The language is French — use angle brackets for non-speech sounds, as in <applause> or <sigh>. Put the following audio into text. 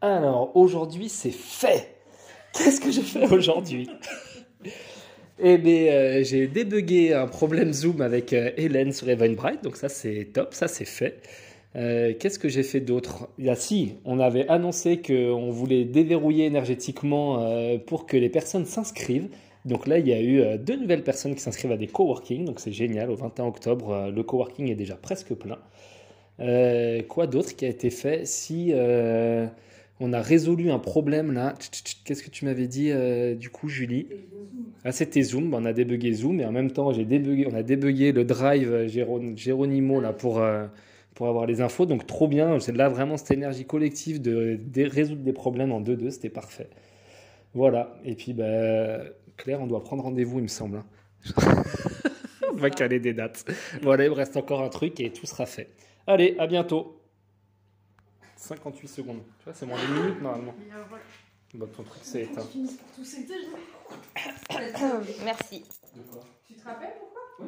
Alors, aujourd'hui, c'est fait. Qu'est-ce que j'ai fait aujourd'hui? Eh bien, euh, j'ai débugué un problème Zoom avec euh, Hélène sur Eventbrite, donc ça c'est top, ça c'est fait. Euh, Qu'est-ce que j'ai fait d'autre? Il y a si, on avait annoncé qu'on voulait déverrouiller énergétiquement pour que les personnes s'inscrivent. Donc là, il y a eu deux nouvelles personnes qui s'inscrivent à des coworking, donc c'est génial. Au 21 octobre, le coworking est déjà presque plein. Euh, quoi d'autre qui a été fait Si euh, on a résolu un problème là, qu'est-ce que tu m'avais dit euh, du coup, Julie? Ah, c'était Zoom. On a débugué Zoom et en même temps, j'ai débugué, on a débugué le Drive Géron- Géronimo là pour euh, pour avoir les infos. Donc trop bien. C'est là vraiment cette énergie collective de, de résoudre des problèmes en 2-2, c'était parfait. Voilà. Et puis bah, Claire, on doit prendre rendez-vous, il me semble. <laughs> on va caler des dates. Voilà, il me reste encore un truc et tout sera fait. Allez, à bientôt. 58 secondes. Tu vois, c'est moins d'une minute normalement. Bah, ton truc c'est éteint. <coughs> Merci. Tu te rappelles pourquoi?